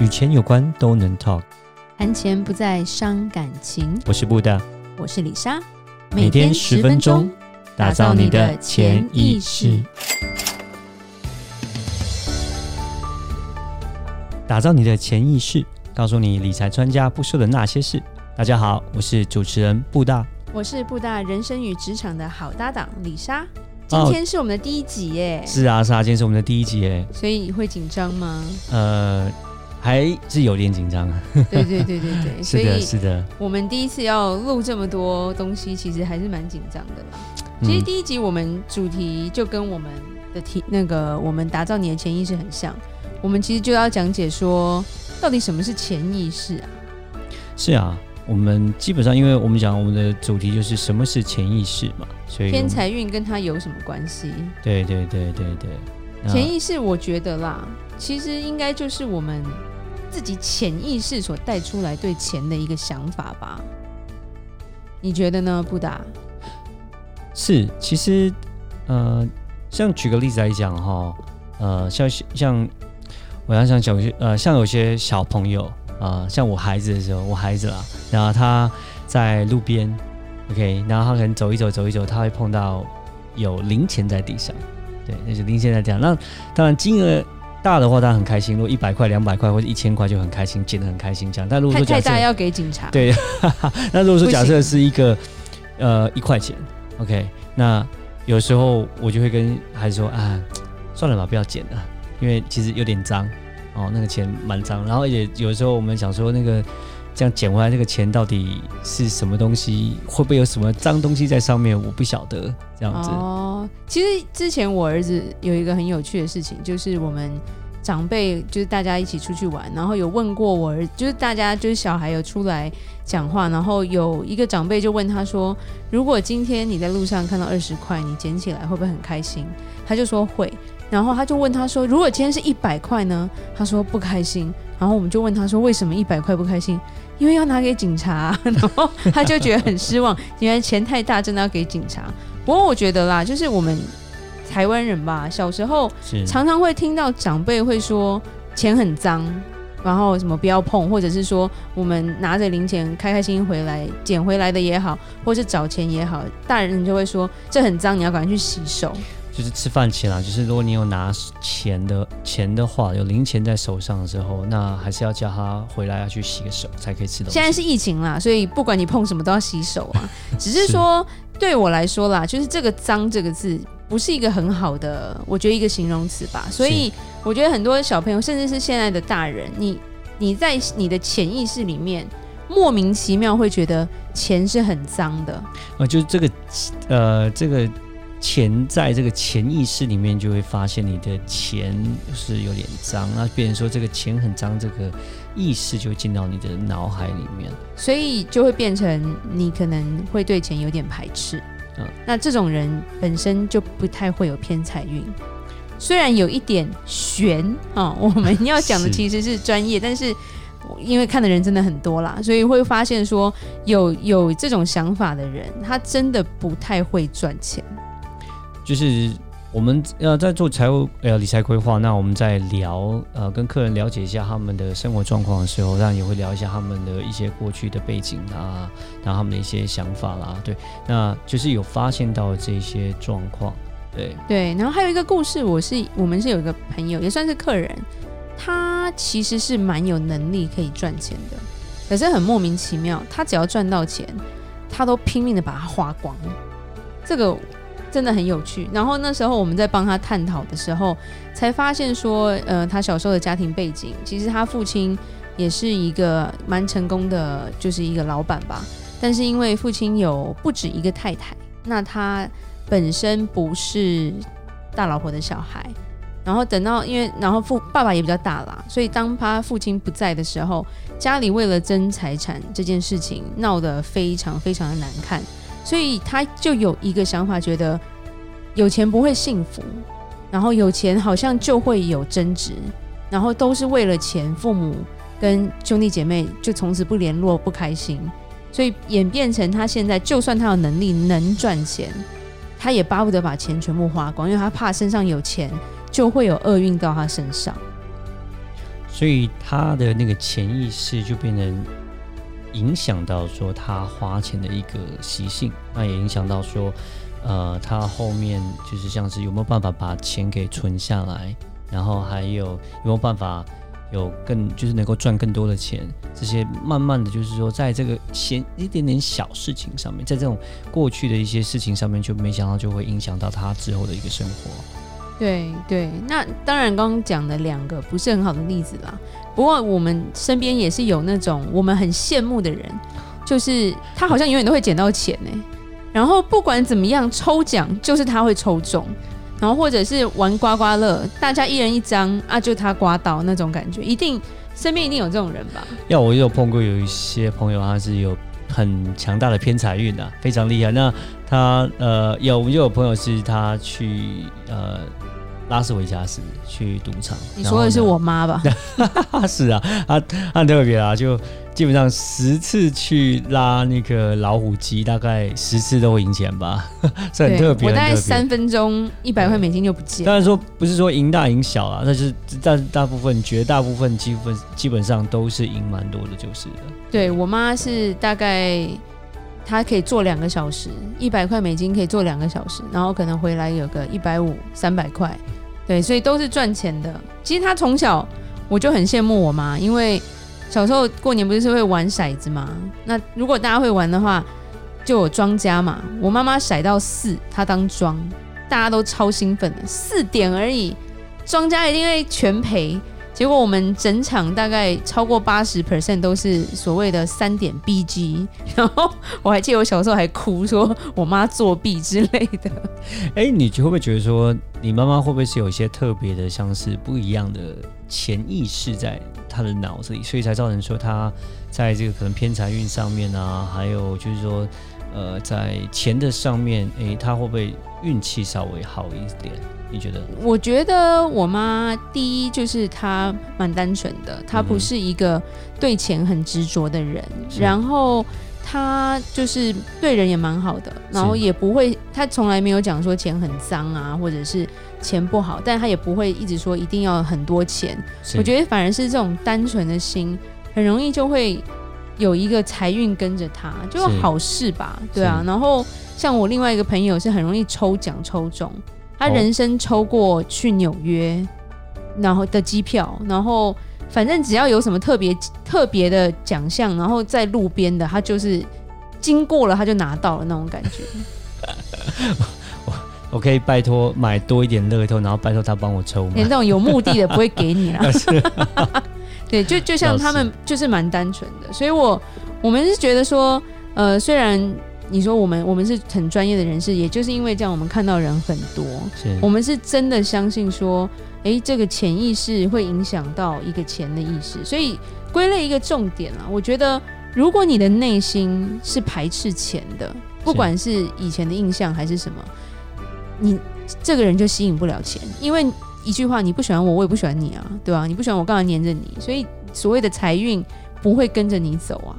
与钱有关都能 talk，谈钱不再伤感情。我是布大，我是李莎，每天十分钟，打造你的潜意识，打造你的潜意识，告诉你理财专家不说的那些事。大家好，我是主持人布大，我是布大人生与职场的好搭档李莎。今天是我们的第一集耶！哦、是啊，是啊，今天是我们的第一集耶。所以你会紧张吗？呃。还是有点紧张啊！对对对对对，是的，是的。我们第一次要录这么多东西，其实还是蛮紧张的啦。其实第一集我们主题就跟我们的题那个我们打造你的潜意识很像，我们其实就要讲解说到底什么是潜意识啊？是啊，我们基本上因为我们讲我们的主题就是什么是潜意识嘛，所以偏财运跟它有什么关系？对对对对对，潜意识我觉得啦，其实应该就是我们。自己潜意识所带出来对钱的一个想法吧，你觉得呢？布达？是，其实，呃，像举个例子来讲哈，呃，像像我要想讲，呃，像有些小朋友啊、呃，像我孩子的时候，我孩子啦，然后他在路边，OK，然后他可能走一走，走一走，他会碰到有零钱在地上，对，那就零钱在地上，那当然金额。大的话，他很开心。如果一百块、两百块或者一千块，就很开心，捡得很开心这样。但如果说假设太大要给警察，对，那如果说假设是一个呃一块钱，OK，那有时候我就会跟孩子说啊，算了吧，不要捡了，因为其实有点脏哦，那个钱蛮脏。然后也有时候我们想说，那个这样捡回来这个钱到底是什么东西？会不会有什么脏东西在上面？我不晓得这样子。哦，其实之前我儿子有一个很有趣的事情，就是我们。长辈就是大家一起出去玩，然后有问过我儿，就是大家就是小孩有出来讲话，然后有一个长辈就问他说：“如果今天你在路上看到二十块，你捡起来会不会很开心？”他就说会，然后他就问他说：“如果今天是一百块呢？”他说不开心。然后我们就问他说：“为什么一百块不开心？”因为要拿给警察。然后他就觉得很失望，原来钱太大，真的要给警察。不过我觉得啦，就是我们。台湾人吧，小时候常常会听到长辈会说钱很脏，然后什么不要碰，或者是说我们拿着零钱开开心心回来捡回来的也好，或是找钱也好，大人就会说这很脏，你要赶快去洗手。就是吃饭前啊，就是如果你有拿钱的钱的话，有零钱在手上的时候，那还是要叫他回来要去洗个手才可以吃东西。现在是疫情啦，所以不管你碰什么都要洗手啊。只是说是对我来说啦，就是这个脏这个字。不是一个很好的，我觉得一个形容词吧。所以我觉得很多小朋友，甚至是现在的大人，你你在你的潜意识里面莫名其妙会觉得钱是很脏的。呃，就是这个呃，这个钱在这个潜意识里面就会发现你的钱是有点脏，那别人说这个钱很脏，这个意识就会进到你的脑海里面，所以就会变成你可能会对钱有点排斥。嗯，那这种人本身就不太会有偏财运，虽然有一点悬啊、哦。我们要讲的 其实是专业，是但是因为看的人真的很多啦，所以会发现说有有这种想法的人，他真的不太会赚钱，就是。我们呃在做财务呃理财规划，那我们在聊呃跟客人了解一下他们的生活状况的时候，当然也会聊一下他们的一些过去的背景啊，然后他们的一些想法啦，对，那就是有发现到这些状况，对对，然后还有一个故事，我是我们是有一个朋友，也算是客人，他其实是蛮有能力可以赚钱的，可是很莫名其妙，他只要赚到钱，他都拼命的把它花光，这个。真的很有趣。然后那时候我们在帮他探讨的时候，才发现说，呃，他小时候的家庭背景，其实他父亲也是一个蛮成功的，就是一个老板吧。但是因为父亲有不止一个太太，那他本身不是大老婆的小孩。然后等到因为，然后父爸爸也比较大啦，所以当他父亲不在的时候，家里为了争财产这件事情闹得非常非常的难看。所以他就有一个想法，觉得有钱不会幸福，然后有钱好像就会有争执，然后都是为了钱，父母跟兄弟姐妹就从此不联络，不开心。所以演变成他现在，就算他有能力能赚钱，他也巴不得把钱全部花光，因为他怕身上有钱就会有厄运到他身上。所以他的那个潜意识就变成影响到说他花钱的一个习性，那也影响到说，呃，他后面就是像是有没有办法把钱给存下来，然后还有有没有办法。有更就是能够赚更多的钱，这些慢慢的就是说，在这个先一点点小事情上面，在这种过去的一些事情上面，就没想到就会影响到他之后的一个生活。对对，那当然刚刚讲的两个不是很好的例子啦。不过我们身边也是有那种我们很羡慕的人，就是他好像永远都会捡到钱呢。然后不管怎么样抽奖，就是他会抽中。然后或者是玩刮刮乐，大家一人一张啊，就他刮到那种感觉，一定身边一定有这种人吧？要我有碰过有一些朋友，他是有很强大的偏财运的，非常厉害。那他呃有，我们就有朋友是他去呃拉斯维加斯去赌场。你说的是我妈吧？是啊，他他很特别啊，就。基本上十次去拉那个老虎机，大概十次都会赢钱吧，这很特别。我大概三分钟一百块美金就不见。当然说不是说赢大赢小啊，但是但大部分绝大部分基本基本上都是赢蛮多的，就是的。对，我妈是大概他可以做两个小时，一百块美金可以做两个小时，然后可能回来有个一百五三百块，对，所以都是赚钱的。其实他从小我就很羡慕我妈，因为。小时候过年不是会玩骰子吗？那如果大家会玩的话，就有庄家嘛。我妈妈骰到四，她当庄，大家都超兴奋的。四点而已，庄家一定会全赔。结果我们整场大概超过八十 percent 都是所谓的三点 BG。然后我还记得我小时候还哭，说我妈作弊之类的。哎，你会不会觉得说，你妈妈会不会是有一些特别的，像是不一样的潜意识在？他的脑子里，所以才造成说他在这个可能偏财运上面啊，还有就是说，呃，在钱的上面，诶，他会不会运气稍微好一点？你觉得？我觉得我妈第一就是她蛮单纯的，她不是一个对钱很执着的人，嗯、然后她就是对人也蛮好的，然后也不会，她从来没有讲说钱很脏啊，或者是。钱不好，但她也不会一直说一定要很多钱。我觉得反而是这种单纯的心，很容易就会有一个财运跟着他，就好事吧？对啊。然后像我另外一个朋友是很容易抽奖抽中，他人生抽过去纽约，然后的机票，然后反正只要有什么特别特别的奖项，然后在路边的他就是经过了他就拿到了那种感觉。我可以拜托买多一点乐透，然后拜托他帮我抽。连这种有目的的不会给你啦。对，就就像他们就是蛮单纯的，所以我我们是觉得说，呃，虽然你说我们我们是很专业的人士，也就是因为这样，我们看到人很多，我们是真的相信说，哎、欸，这个潜意识会影响到一个钱的意识，所以归类一个重点啊。我觉得，如果你的内心是排斥钱的，不管是以前的印象还是什么。你这个人就吸引不了钱，因为一句话，你不喜欢我，我也不喜欢你啊，对吧、啊？你不喜欢我，干嘛黏着你？所以所谓的财运不会跟着你走啊。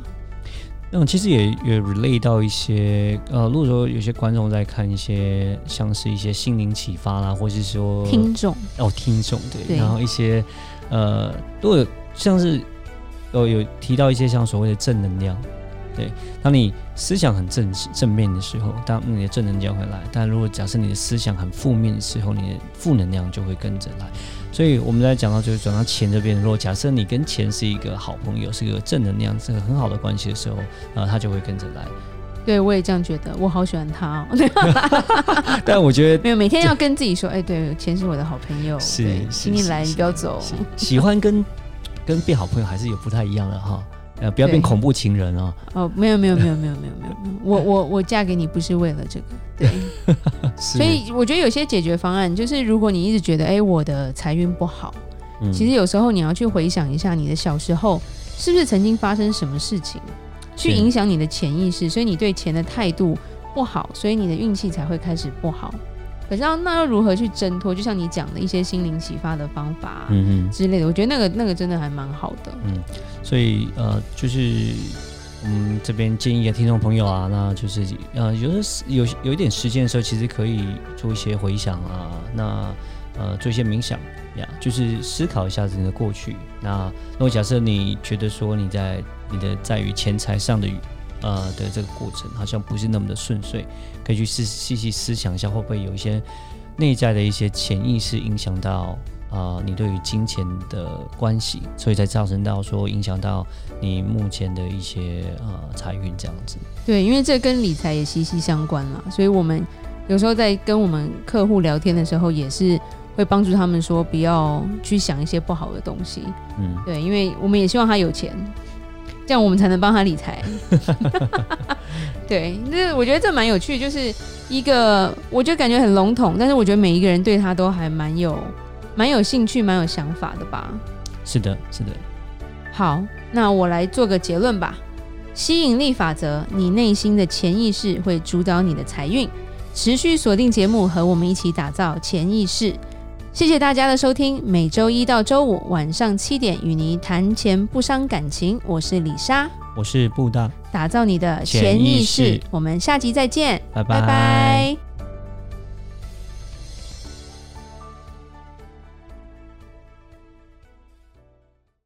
那其实也也 relate 到一些呃，如果说有些观众在看一些像是一些心灵启发啦，或是说听众哦，听众对，对，然后一些呃，如果像是有有提到一些像所谓的正能量。对，当你思想很正正面的时候，当你的正能量会来；但如果假设你的思想很负面的时候，你的负能量就会跟着来。所以我们在讲到就是转到钱这边，如果假设你跟钱是一个好朋友，是一个正能量，是个很好的关系的时候，呃，他就会跟着来。对，我也这样觉得，我好喜欢他哦。但我觉得 没有每天要跟自己说，哎，对，钱是我的好朋友，是，请你来，你不要走。喜欢跟跟变好朋友还是有不太一样的哈。呃，不要变恐怖情人哦。哦，没有没有没有没有没有没有，我我我嫁给你不是为了这个，对。所以我觉得有些解决方案就是，如果你一直觉得，哎，我的财运不好，嗯，其实有时候你要去回想一下，你的小时候是不是曾经发生什么事情，去影响你的潜意识，所以你对钱的态度不好，所以你的运气才会开始不好。可是要那要如何去挣脱？就像你讲的一些心灵启发的方法，嗯嗯之类的，我觉得那个那个真的还蛮好的。嗯，所以呃，就是我们这边建议的听众朋友啊，那就是呃，有的有有一点时间的时候，其实可以做一些回想啊。那呃做一些冥想呀，就是思考一下自己的过去。那如果假设你觉得说你在你的在于钱财上的呃的这个过程好像不是那么的顺遂，可以去细细细思想一下，会不会有一些内在的一些潜意识影响到。啊、呃，你对于金钱的关系，所以才造成到说影响到你目前的一些呃财运这样子。对，因为这跟理财也息息相关了，所以我们有时候在跟我们客户聊天的时候，也是会帮助他们说不要去想一些不好的东西。嗯，对，因为我们也希望他有钱，这样我们才能帮他理财。对，那我觉得这蛮有趣，就是一个我觉得感觉很笼统，但是我觉得每一个人对他都还蛮有。蛮有兴趣，蛮有想法的吧？是的，是的。好，那我来做个结论吧。吸引力法则，你内心的潜意识会主导你的财运。持续锁定节目，和我们一起打造潜意识。谢谢大家的收听，每周一到周五晚上七点与你谈钱不伤感情。我是李莎，我是布达，打造你的潜意识。我们下集再见，拜拜。拜拜。